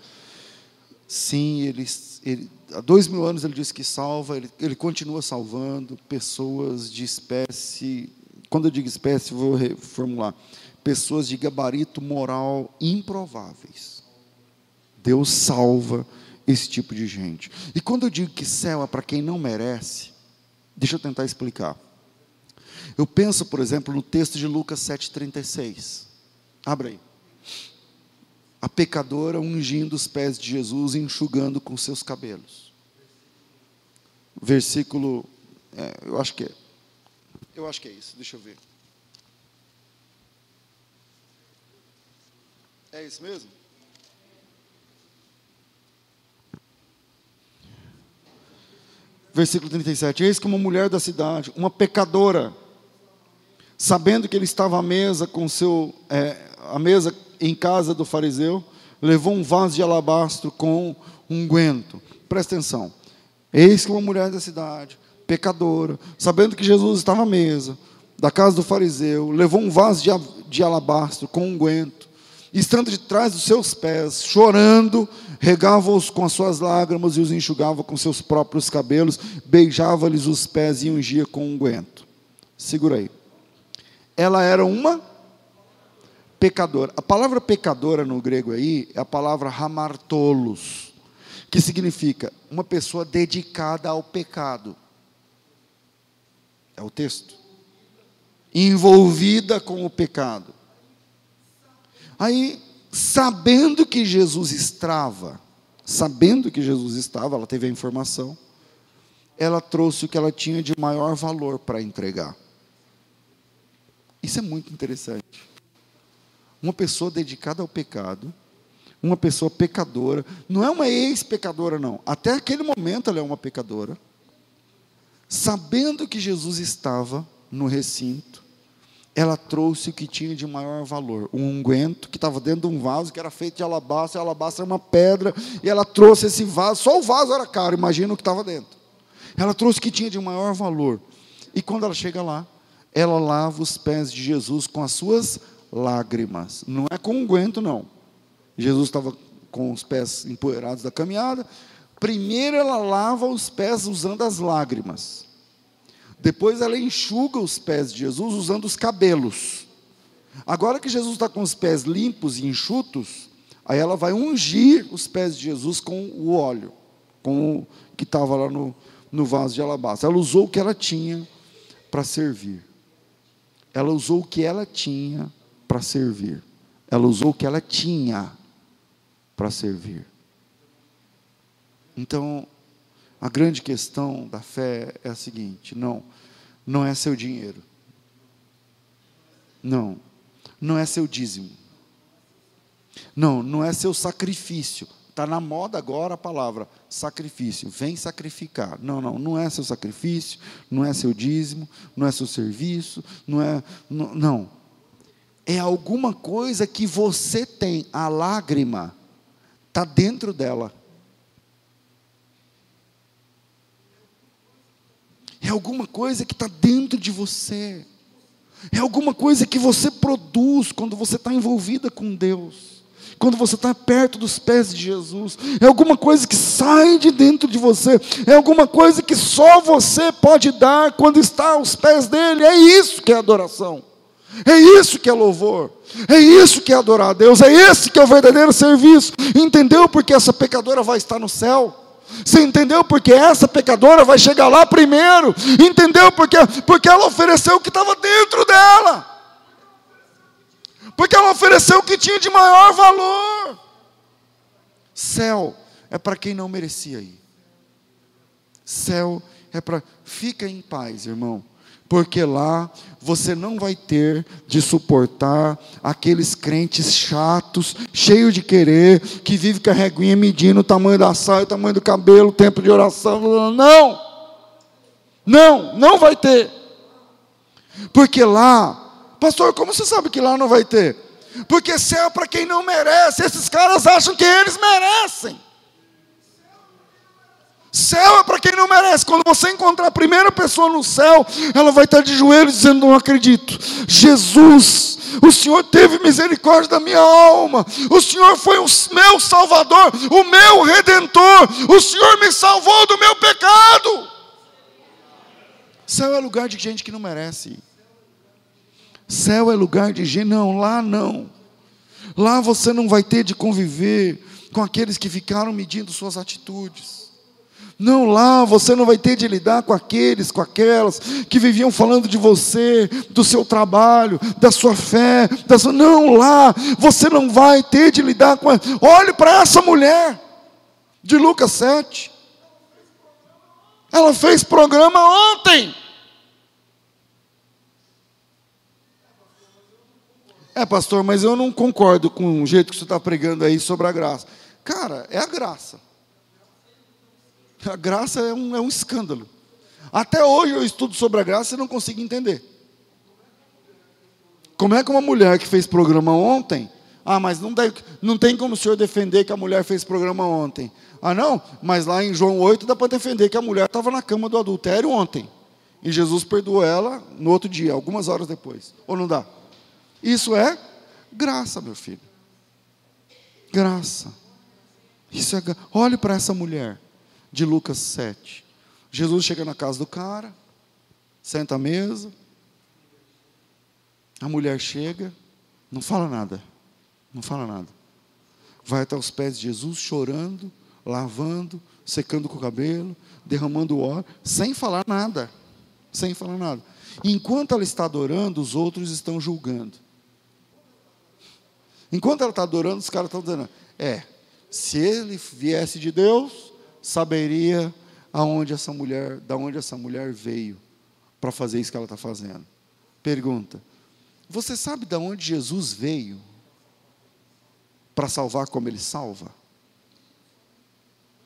Sim, ele, ele, há dois mil anos ele disse que salva, ele, ele continua salvando pessoas de espécie. Quando eu digo espécie, vou reformular: pessoas de gabarito moral improváveis. Deus salva esse tipo de gente. E quando eu digo que céu é para quem não merece, deixa eu tentar explicar. Eu penso, por exemplo, no texto de Lucas 7,36. Abre aí. A pecadora ungindo os pés de Jesus e enxugando com seus cabelos. Versículo, é, eu acho que é. Eu acho que é isso, deixa eu ver. É isso mesmo? Versículo 37. Eis que uma mulher da cidade, uma pecadora, sabendo que ele estava à mesa com seu, é, à mesa em casa do fariseu, levou um vaso de alabastro com unguento. Presta atenção. Eis que uma mulher da cidade, pecadora, sabendo que Jesus estava à mesa da casa do fariseu, levou um vaso de, de alabastro com unguento estando de trás dos seus pés, chorando, regava-os com as suas lágrimas e os enxugava com seus próprios cabelos, beijava-lhes os pés e ungia com unguento. Segura aí. Ela era uma pecadora. A palavra pecadora no grego aí é a palavra hamartolos, que significa uma pessoa dedicada ao pecado. É o texto. Envolvida com o pecado. Aí, sabendo que Jesus estava, sabendo que Jesus estava, ela teve a informação, ela trouxe o que ela tinha de maior valor para entregar. Isso é muito interessante. Uma pessoa dedicada ao pecado, uma pessoa pecadora, não é uma ex-pecadora, não. Até aquele momento ela é uma pecadora. Sabendo que Jesus estava no recinto, ela trouxe o que tinha de maior valor, um unguento que estava dentro de um vaso que era feito de alabastro, e alabastro era uma pedra, e ela trouxe esse vaso, só o vaso era caro, imagina o que estava dentro. Ela trouxe o que tinha de maior valor. E quando ela chega lá, ela lava os pés de Jesus com as suas lágrimas. Não é com unguento, não. Jesus estava com os pés empoeirados da caminhada. Primeiro ela lava os pés usando as lágrimas. Depois ela enxuga os pés de Jesus usando os cabelos. Agora que Jesus está com os pés limpos e enxutos, aí ela vai ungir os pés de Jesus com o óleo, com o que estava lá no, no vaso de alabastro. Ela usou o que ela tinha para servir. Ela usou o que ela tinha para servir. Ela usou o que ela tinha para servir. Então, a grande questão da fé é a seguinte: não, não é seu dinheiro. Não, não é seu dízimo. Não, não é seu sacrifício. Está na moda agora a palavra sacrifício. Vem sacrificar. Não, não, não é seu sacrifício, não é seu dízimo, não é seu serviço, não é. Não. não. É alguma coisa que você tem. A lágrima está dentro dela. É alguma coisa que está dentro de você. É alguma coisa que você produz quando você está envolvida com Deus. Quando você está perto dos pés de Jesus, é alguma coisa que sai de dentro de você, é alguma coisa que só você pode dar quando está aos pés dele, é isso que é adoração, é isso que é louvor, é isso que é adorar a Deus, é esse que é o verdadeiro serviço, entendeu porque essa pecadora vai estar no céu? Você entendeu porque essa pecadora vai chegar lá primeiro? Entendeu porque porque ela ofereceu o que estava dentro dela. Porque ela ofereceu o que tinha de maior valor. Céu é para quem não merecia ir. Céu é para. Fica em paz, irmão. Porque lá você não vai ter de suportar aqueles crentes chatos, cheios de querer, que vive com a reguinha medindo o tamanho da saia, o tamanho do cabelo, o tempo de oração. Não! Não, não vai ter. Porque lá Pastor, como você sabe que lá não vai ter? Porque céu é para quem não merece. Esses caras acham que eles merecem. Céu é para quem não merece. Quando você encontrar a primeira pessoa no céu, ela vai estar de joelhos dizendo: Não acredito. Jesus, o Senhor teve misericórdia da minha alma. O Senhor foi o meu salvador, o meu redentor. O Senhor me salvou do meu pecado. Céu é lugar de gente que não merece. Céu é lugar de gente. Não, lá não. Lá você não vai ter de conviver com aqueles que ficaram medindo suas atitudes. Não, lá você não vai ter de lidar com aqueles, com aquelas que viviam falando de você, do seu trabalho, da sua fé. Da sua... Não, lá você não vai ter de lidar com. Olhe para essa mulher de Lucas 7. Ela fez programa ontem. É, pastor, mas eu não concordo com o jeito que você está pregando aí sobre a graça. Cara, é a graça. A graça é um, é um escândalo. Até hoje eu estudo sobre a graça e não consigo entender. Como é que uma mulher que fez programa ontem. Ah, mas não, tem, não tem como o senhor defender que a mulher fez programa ontem. Ah, não? Mas lá em João 8 dá para defender que a mulher estava na cama do adultério ontem. E Jesus perdoou ela no outro dia, algumas horas depois. Ou não dá? Isso é graça, meu filho. Graça. Isso é Olhe para essa mulher de Lucas 7. Jesus chega na casa do cara, senta à mesa. A mulher chega, não fala nada. Não fala nada. Vai até os pés de Jesus chorando, lavando, secando com o cabelo, derramando óleo, sem falar nada. Sem falar nada. Enquanto ela está adorando, os outros estão julgando. Enquanto ela está adorando, os caras estão dizendo: é, se ele viesse de Deus, saberia aonde essa mulher, da onde essa mulher veio para fazer isso que ela está fazendo. Pergunta: você sabe de onde Jesus veio para salvar como ele salva?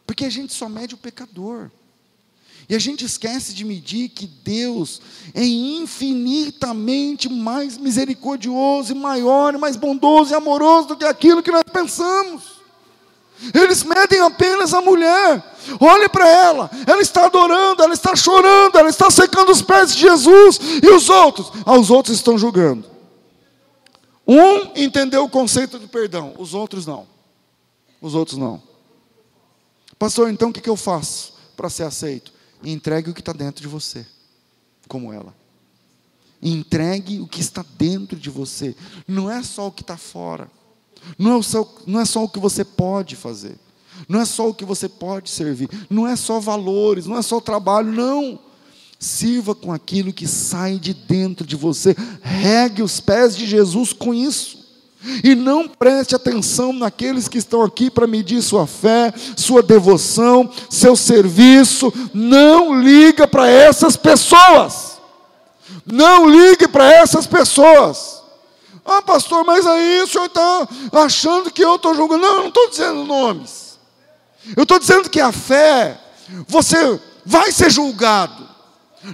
Porque a gente só mede o pecador. E a gente esquece de medir que Deus é infinitamente mais misericordioso e maior, e mais bondoso e amoroso do que aquilo que nós pensamos. Eles medem apenas a mulher. Olhe para ela, ela está adorando, ela está chorando, ela está secando os pés de Jesus. E os outros? Ah, os outros estão julgando. Um entendeu o conceito de perdão, os outros não. Os outros não. Pastor, então o que eu faço para ser aceito? entregue o que está dentro de você, como ela. Entregue o que está dentro de você. Não é só o que está fora. Não é, só, não é só o que você pode fazer. Não é só o que você pode servir. Não é só valores. Não é só trabalho. Não. Sirva com aquilo que sai de dentro de você. Regue os pés de Jesus com isso. E não preste atenção naqueles que estão aqui para medir sua fé, sua devoção, seu serviço. Não liga para essas pessoas. Não ligue para essas pessoas. Ah, pastor, mas aí o senhor está achando que eu estou julgando. Não, eu não estou dizendo nomes. Eu estou dizendo que a fé, você vai ser julgado.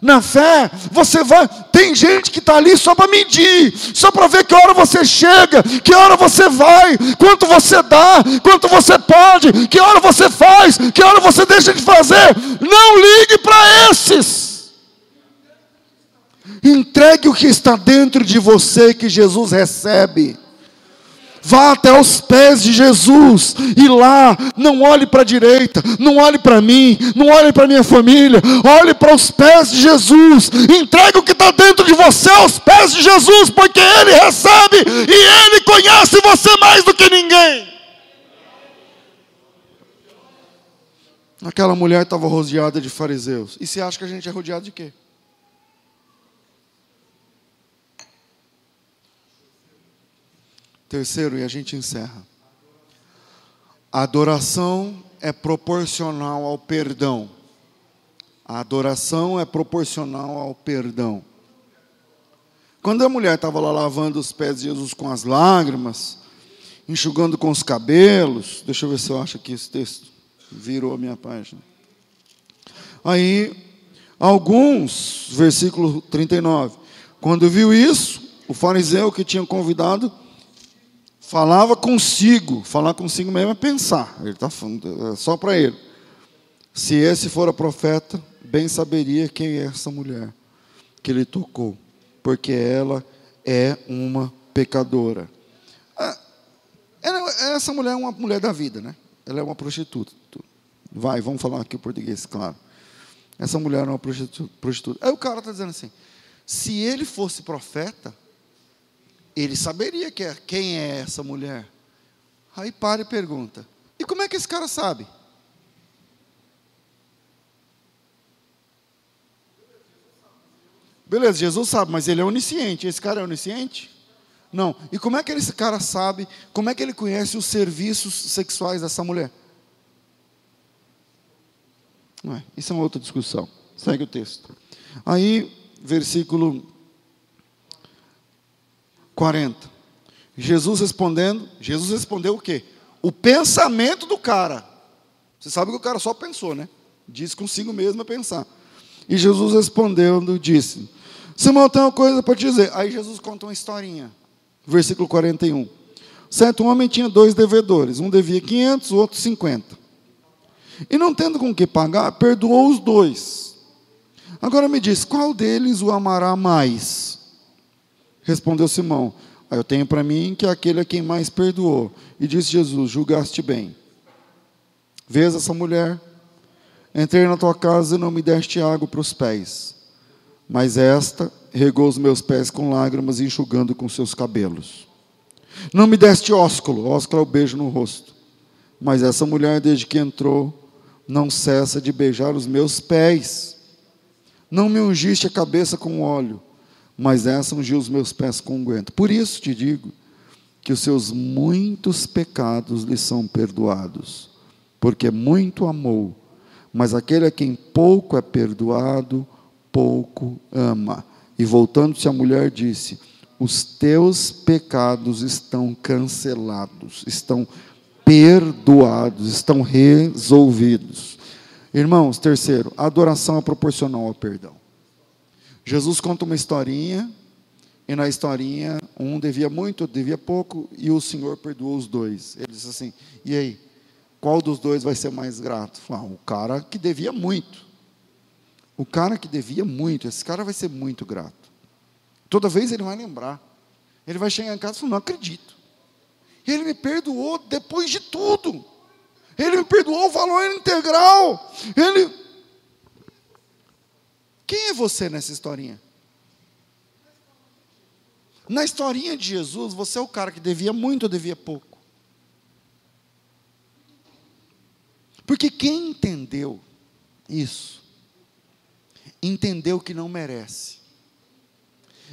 Na fé, você vai. Tem gente que está ali só para medir, só para ver que hora você chega, que hora você vai, quanto você dá, quanto você pode, que hora você faz, que hora você deixa de fazer. Não ligue para esses. Entregue o que está dentro de você que Jesus recebe. Vá até os pés de Jesus e lá não olhe para a direita, não olhe para mim, não olhe para minha família, olhe para os pés de Jesus. Entregue o que está dentro de você aos pés de Jesus, porque Ele recebe e Ele conhece você mais do que ninguém. Aquela mulher estava rodeada de fariseus. E você acha que a gente é rodeado de quê? Terceiro, e a gente encerra. A adoração é proporcional ao perdão. A adoração é proporcional ao perdão. Quando a mulher estava lá lavando os pés de Jesus com as lágrimas, enxugando com os cabelos, deixa eu ver se eu acho aqui esse texto, virou a minha página. Aí, alguns, versículo 39, quando viu isso, o fariseu que tinha convidado falava consigo, falar consigo mesmo é pensar, ele está falando, é só para ele. Se esse for a profeta, bem saberia quem é essa mulher que ele tocou, porque ela é uma pecadora. Ah, essa mulher é uma mulher da vida, né? Ela é uma prostituta. Vai, vamos falar aqui o português, claro. Essa mulher é uma prostituta. Aí o cara está dizendo assim: se ele fosse profeta, ele saberia que é, quem é essa mulher. Aí para e pergunta: e como é que esse cara sabe? Beleza, Jesus sabe, mas ele é onisciente. Esse cara é onisciente? Não. E como é que esse cara sabe? Como é que ele conhece os serviços sexuais dessa mulher? Não é, isso é uma outra discussão. Segue o texto. Aí, versículo 40. Jesus respondendo, Jesus respondeu o quê? O pensamento do cara. Você sabe que o cara só pensou, né? Disse consigo mesmo a pensar. E Jesus respondendo, disse: Simão, tem uma coisa para te dizer. Aí Jesus conta uma historinha. Versículo 41. Certo homem tinha dois devedores. Um devia 500, o outro 50. E não tendo com que pagar, perdoou os dois. Agora me diz, qual deles o amará mais? Respondeu Simão: ah, Eu tenho para mim que é aquele a quem mais perdoou. E disse Jesus: Julgaste bem. Vês essa mulher? Entrei na tua casa e não me deste água para os pés. Mas esta regou os meus pés com lágrimas, enxugando com seus cabelos. Não me deste ósculo, ósculo é o beijo no rosto. Mas essa mulher, desde que entrou, não cessa de beijar os meus pés. Não me ungiste a cabeça com óleo mas essa ungiu os meus pés com unguento. Por isso te digo que os seus muitos pecados lhe são perdoados, porque muito amou, mas aquele a quem pouco é perdoado, pouco ama. E voltando-se a mulher, disse: Os teus pecados estão cancelados, estão perdoados, estão resolvidos. Irmãos, terceiro, a adoração é proporcional ao perdão. Jesus conta uma historinha, e na historinha, um devia muito, outro devia pouco, e o Senhor perdoou os dois. Ele disse assim: e aí, qual dos dois vai ser mais grato? Ah, o cara que devia muito. O cara que devia muito, esse cara vai ser muito grato. Toda vez ele vai lembrar. Ele vai chegar em casa e falar: não acredito. Ele me perdoou depois de tudo. Ele me perdoou o valor integral. Ele você nessa historinha? Na historinha de Jesus, você é o cara que devia muito ou devia pouco? Porque quem entendeu isso, entendeu que não merece.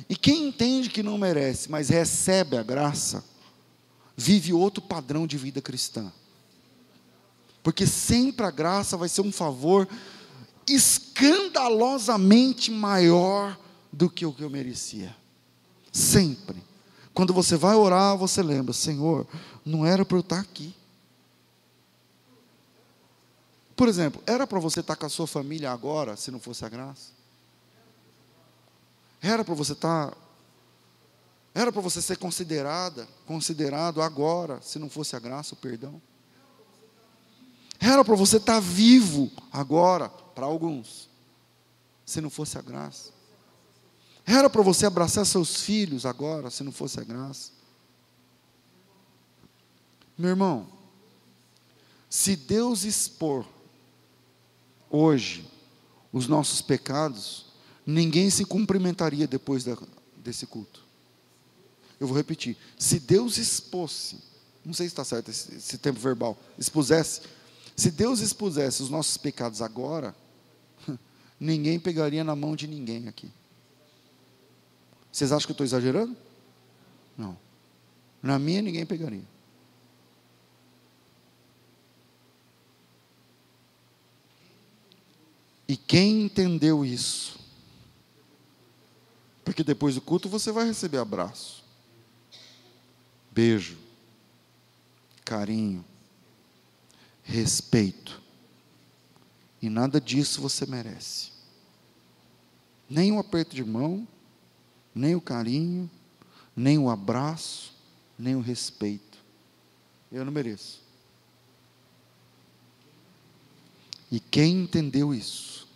E quem entende que não merece, mas recebe a graça, vive outro padrão de vida cristã. Porque sempre a graça vai ser um favor escandalosamente maior do que o que eu merecia. Sempre. Quando você vai orar, você lembra: Senhor, não era para eu estar aqui. Por exemplo, era para você estar com a sua família agora, se não fosse a graça? Era para você estar. Era para você ser considerada, considerado agora, se não fosse a graça, o perdão? Era para você estar vivo agora, para alguns, se não fosse a graça? Era para você abraçar seus filhos agora, se não fosse a graça. Meu irmão, se Deus expor hoje os nossos pecados, ninguém se cumprimentaria depois da, desse culto. Eu vou repetir: se Deus expôsse, não sei se está certo esse, esse tempo verbal, expusesse, se Deus expusesse os nossos pecados agora, ninguém pegaria na mão de ninguém aqui. Vocês acham que eu estou exagerando? Não. Na minha ninguém pegaria. E quem entendeu isso? Porque depois do culto você vai receber abraço, beijo, carinho, respeito. E nada disso você merece. Nem um aperto de mão, nem o carinho, nem o abraço, nem o respeito. Eu não mereço. E quem entendeu isso,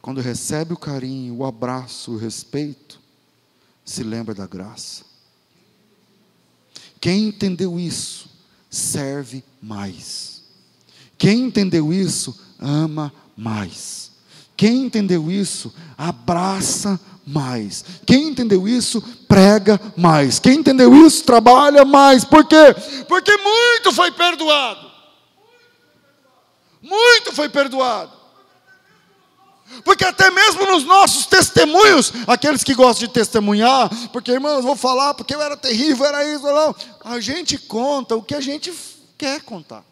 quando recebe o carinho, o abraço, o respeito, se lembra da graça. Quem entendeu isso, serve mais. Quem entendeu isso, ama mais. Quem entendeu isso, abraça mais. Quem entendeu isso, prega mais. Quem entendeu isso, trabalha mais. Por quê? Porque muito foi perdoado. Muito foi perdoado. Porque até mesmo nos nossos testemunhos, aqueles que gostam de testemunhar, porque irmãos, vou falar porque eu era terrível, era isso, não. A gente conta o que a gente quer contar.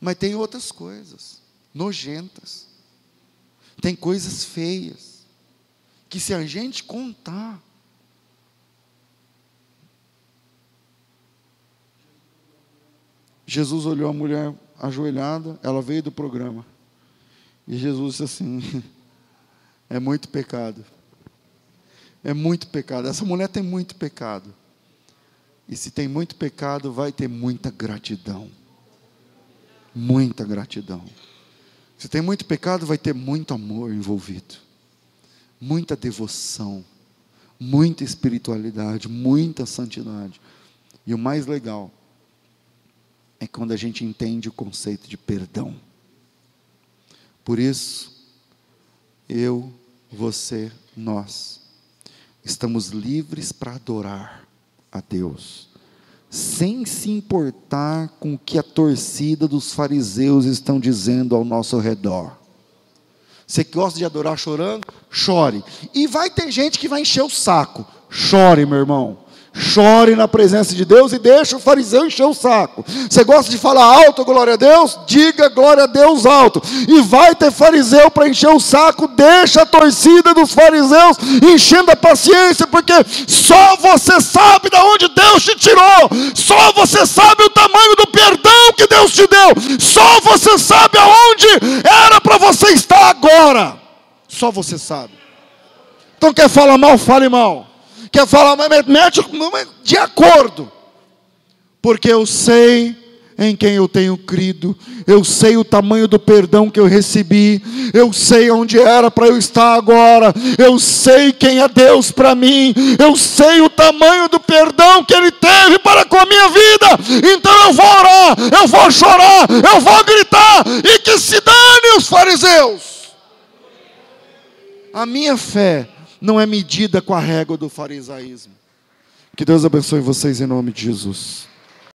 Mas tem outras coisas nojentas. Tem coisas feias que se a gente contar Jesus olhou a mulher ajoelhada, ela veio do programa. E Jesus disse assim: é muito pecado. É muito pecado. Essa mulher tem muito pecado. E se tem muito pecado, vai ter muita gratidão. Muita gratidão. Se tem muito pecado, vai ter muito amor envolvido, muita devoção, muita espiritualidade, muita santidade. E o mais legal é quando a gente entende o conceito de perdão. Por isso, eu, você, nós, estamos livres para adorar a Deus sem se importar com o que a torcida dos fariseus estão dizendo ao nosso redor. Você gosta de adorar chorando? Chore. E vai ter gente que vai encher o saco. Chore, meu irmão. Chore na presença de Deus e deixa o fariseu encher o saco. Você gosta de falar alto, glória a Deus? Diga glória a Deus alto. E vai ter fariseu para encher o saco, deixa a torcida dos fariseus enchendo a paciência, porque só você sabe de onde Deus te tirou, só você sabe o tamanho do perdão que Deus te deu, só você sabe aonde era para você estar agora. Só você sabe. Então quer falar mal, fale mal quer falar, mas mete de acordo, porque eu sei em quem eu tenho crido, eu sei o tamanho do perdão que eu recebi, eu sei onde era para eu estar agora, eu sei quem é Deus para mim, eu sei o tamanho do perdão que Ele teve para com a minha vida, então eu vou orar, eu vou chorar, eu vou gritar, e que se dane os fariseus. A minha fé não é medida com a régua do farisaísmo. Que Deus abençoe vocês em nome de Jesus.